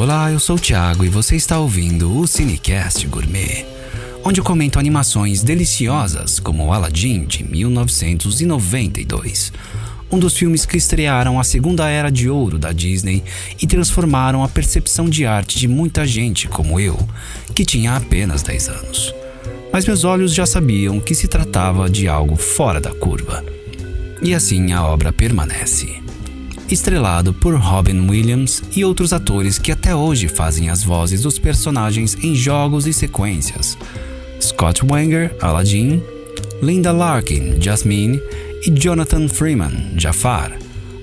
Olá, eu sou o Thiago e você está ouvindo o Cinecast Gourmet, onde eu comento animações deliciosas como Aladdin de 1992, um dos filmes que estrearam a segunda era de ouro da Disney e transformaram a percepção de arte de muita gente como eu, que tinha apenas 10 anos. Mas meus olhos já sabiam que se tratava de algo fora da curva. E assim a obra permanece estrelado por Robin Williams e outros atores que até hoje fazem as vozes dos personagens em jogos e sequências. Scott Wanger, Aladdin, Linda Larkin, Jasmine e Jonathan Freeman, Jafar,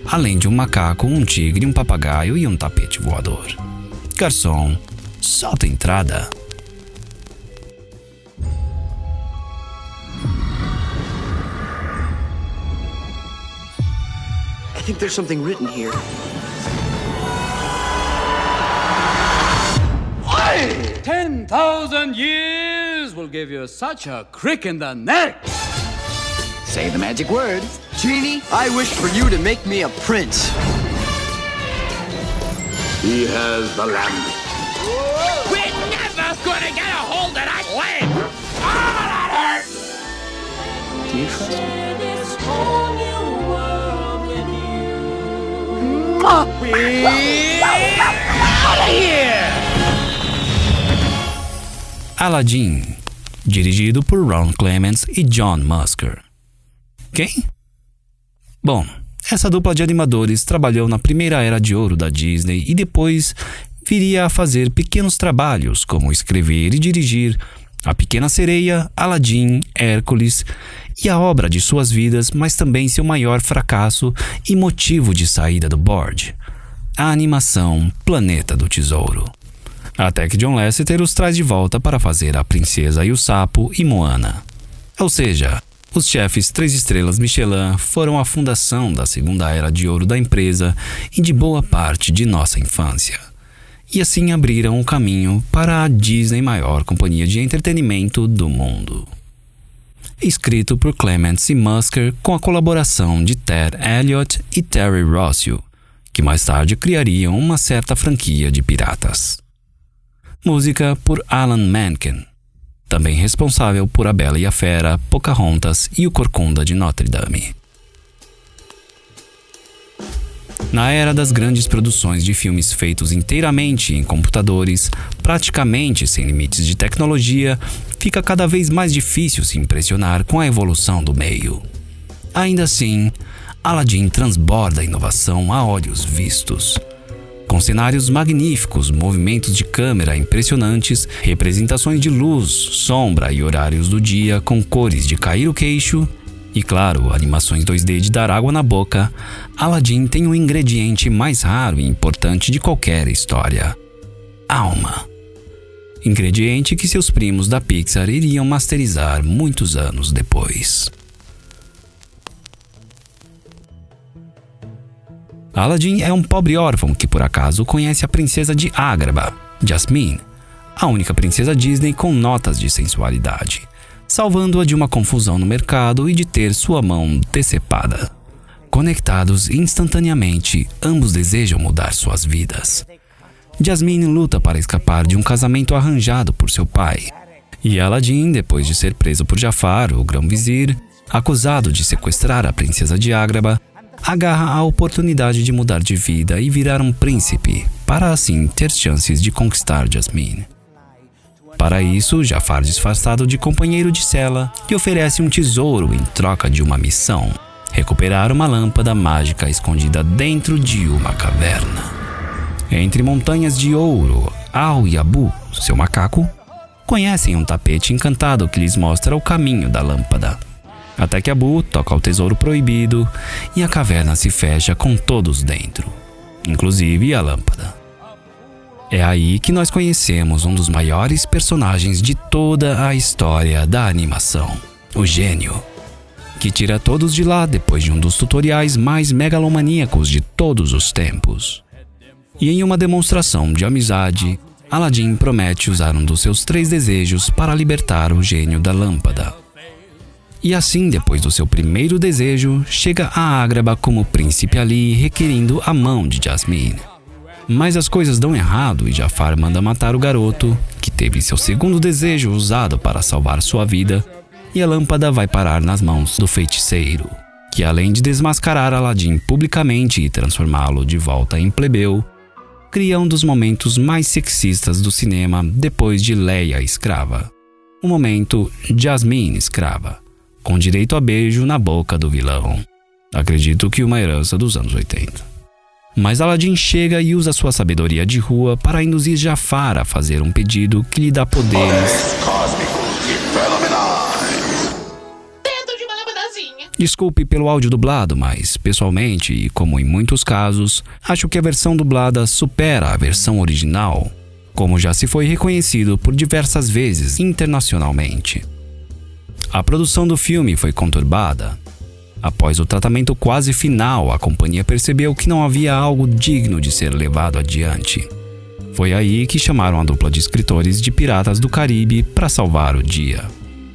além de um macaco, um tigre, um papagaio e um tapete voador. Garçom, solta a entrada. Think there's something written here. Ten thousand years will give you such a crick in the neck. Say the magic words. Genie, I wish for you to make me a prince. He has the lamb. We're never gonna get a hold of that lamb! Oh, that hurts! Do you trust me? Aladdin, dirigido por Ron Clements e John Musker. Quem? Bom, essa dupla de animadores trabalhou na primeira era de ouro da Disney e depois viria a fazer pequenos trabalhos como escrever e dirigir A Pequena Sereia, Aladdin, Hércules e a obra de suas vidas, mas também seu maior fracasso e motivo de saída do board, a animação Planeta do Tesouro. Até que John Lasseter os traz de volta para fazer A Princesa e o Sapo e Moana. Ou seja, os chefes três estrelas Michelin foram a fundação da segunda era de ouro da empresa e de boa parte de nossa infância. E assim abriram o caminho para a Disney maior companhia de entretenimento do mundo escrito por Clements e Musker com a colaboração de Ted Elliott e Terry Rossio, que mais tarde criariam uma certa franquia de piratas. Música por Alan Menken, também responsável por A Bela e a Fera, Pocahontas e O Corcunda de Notre Dame. Na era das grandes produções de filmes feitos inteiramente em computadores, praticamente sem limites de tecnologia, fica cada vez mais difícil se impressionar com a evolução do meio. Ainda assim, Aladdin transborda inovação a olhos vistos. Com cenários magníficos, movimentos de câmera impressionantes, representações de luz, sombra e horários do dia com cores de cair o queixo, e claro, animações 2D de dar água na boca, Aladdin tem o um ingrediente mais raro e importante de qualquer história: alma. Ingrediente que seus primos da Pixar iriam masterizar muitos anos depois. Aladdin é um pobre órfão que por acaso conhece a princesa de Ágraba, Jasmine, a única princesa Disney com notas de sensualidade salvando-a de uma confusão no mercado e de ter sua mão decepada. Conectados instantaneamente, ambos desejam mudar suas vidas. Jasmine luta para escapar de um casamento arranjado por seu pai. E Aladdin, depois de ser preso por Jafar, o grão-vizir, acusado de sequestrar a princesa de Ágraba, agarra a oportunidade de mudar de vida e virar um príncipe, para assim ter chances de conquistar Jasmine. Para isso, Jafar disfarçado de companheiro de cela lhe oferece um tesouro em troca de uma missão: recuperar uma lâmpada mágica escondida dentro de uma caverna. Entre montanhas de ouro, Al e Abu, seu macaco, conhecem um tapete encantado que lhes mostra o caminho da lâmpada. Até que Abu toca o tesouro proibido e a caverna se fecha com todos dentro, inclusive a lâmpada. É aí que nós conhecemos um dos maiores personagens de toda a história da animação, o gênio, que tira todos de lá depois de um dos tutoriais mais megalomaníacos de todos os tempos. E em uma demonstração de amizade, Aladdin promete usar um dos seus três desejos para libertar o gênio da lâmpada. E assim, depois do seu primeiro desejo, chega a Ágraba como príncipe Ali requerindo a mão de Jasmine. Mas as coisas dão errado e Jafar manda matar o garoto, que teve seu segundo desejo usado para salvar sua vida, e a lâmpada vai parar nas mãos do feiticeiro, que além de desmascarar Aladdin publicamente e transformá-lo de volta em plebeu, cria um dos momentos mais sexistas do cinema depois de Leia escrava. O momento Jasmine escrava, com direito a beijo na boca do vilão. Acredito que uma herança dos anos 80. Mas Aladdin chega e usa sua sabedoria de rua para induzir Jafar a fazer um pedido que lhe dá poderes cósmicos e fenomenais. Dentro de uma lâmpadazinha. Desculpe pelo áudio dublado, mas pessoalmente, e como em muitos casos, acho que a versão dublada supera a versão original, como já se foi reconhecido por diversas vezes internacionalmente. A produção do filme foi conturbada, Após o tratamento quase final, a companhia percebeu que não havia algo digno de ser levado adiante. Foi aí que chamaram a dupla de escritores de Piratas do Caribe para salvar o dia.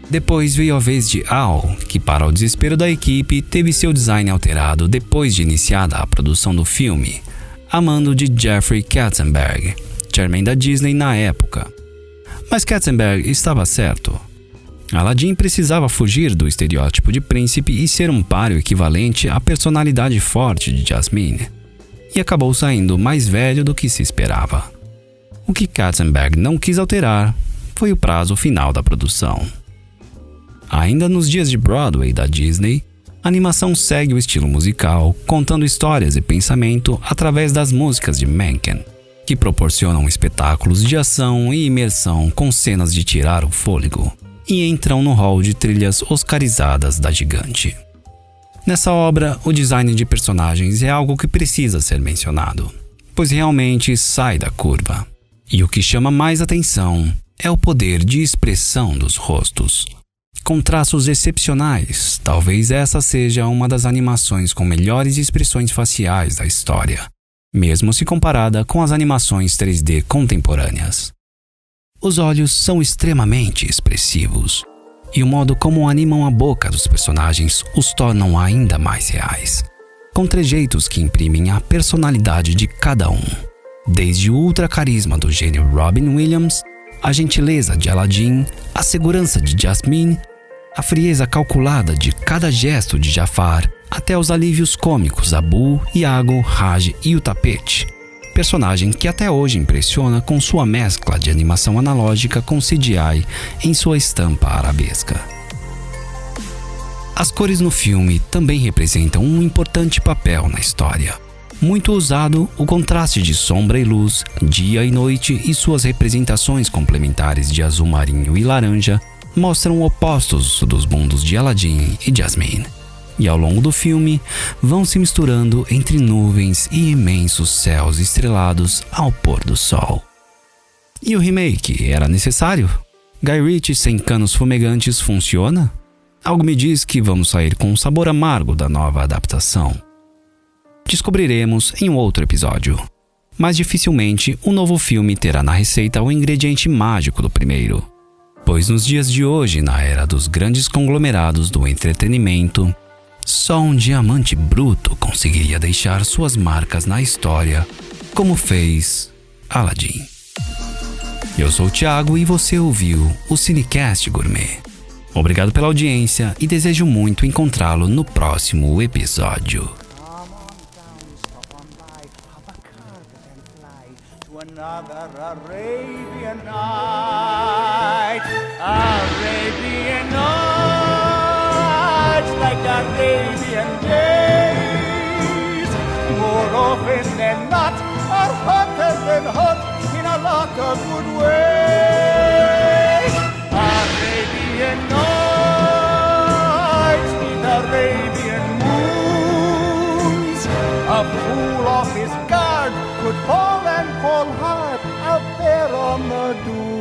Depois veio a vez de Al, que, para o desespero da equipe, teve seu design alterado depois de iniciada a produção do filme, a mando de Jeffrey Katzenberg, chairman da Disney na época. Mas Katzenberg estava certo. Aladdin precisava fugir do estereótipo de príncipe e ser um páreo equivalente à personalidade forte de Jasmine, e acabou saindo mais velho do que se esperava. O que Katzenberg não quis alterar foi o prazo final da produção. Ainda nos dias de Broadway da Disney, a animação segue o estilo musical, contando histórias e pensamento através das músicas de Mencken, que proporcionam espetáculos de ação e imersão com cenas de tirar o fôlego e entram no hall de trilhas oscarizadas da gigante. Nessa obra, o design de personagens é algo que precisa ser mencionado, pois realmente sai da curva. E o que chama mais atenção é o poder de expressão dos rostos. Com traços excepcionais, talvez essa seja uma das animações com melhores expressões faciais da história, mesmo se comparada com as animações 3D contemporâneas. Os olhos são extremamente expressivos, e o modo como animam a boca dos personagens os tornam ainda mais reais, com trejeitos que imprimem a personalidade de cada um. Desde o ultra carisma do gênio Robin Williams, a gentileza de Aladdin, a segurança de Jasmine, a frieza calculada de cada gesto de Jafar, até os alívios cômicos Abu, Iago, Raj e o tapete, personagem que até hoje impressiona com sua mescla de animação analógica com CGI em sua estampa arabesca. As cores no filme também representam um importante papel na história. Muito usado, o contraste de sombra e luz, dia e noite e suas representações complementares de azul marinho e laranja mostram opostos dos mundos de Aladdin e Jasmine e ao longo do filme vão se misturando entre nuvens e imensos céus estrelados ao pôr do sol. E o remake era necessário? Guy Ritchie sem canos fumegantes funciona? Algo me diz que vamos sair com um sabor amargo da nova adaptação. Descobriremos em um outro episódio. Mas dificilmente um novo filme terá na receita o ingrediente mágico do primeiro. Pois nos dias de hoje, na era dos grandes conglomerados do entretenimento, só um diamante bruto conseguiria deixar suas marcas na história, como fez Aladdin. Eu sou o Thiago e você ouviu o Cinecast Gourmet. Obrigado pela audiência e desejo muito encontrá-lo no próximo episódio. another Arabian night, good ways. Arabian nights with Arabian moons, a fool off his guard could fall and fall hard out there on the dunes.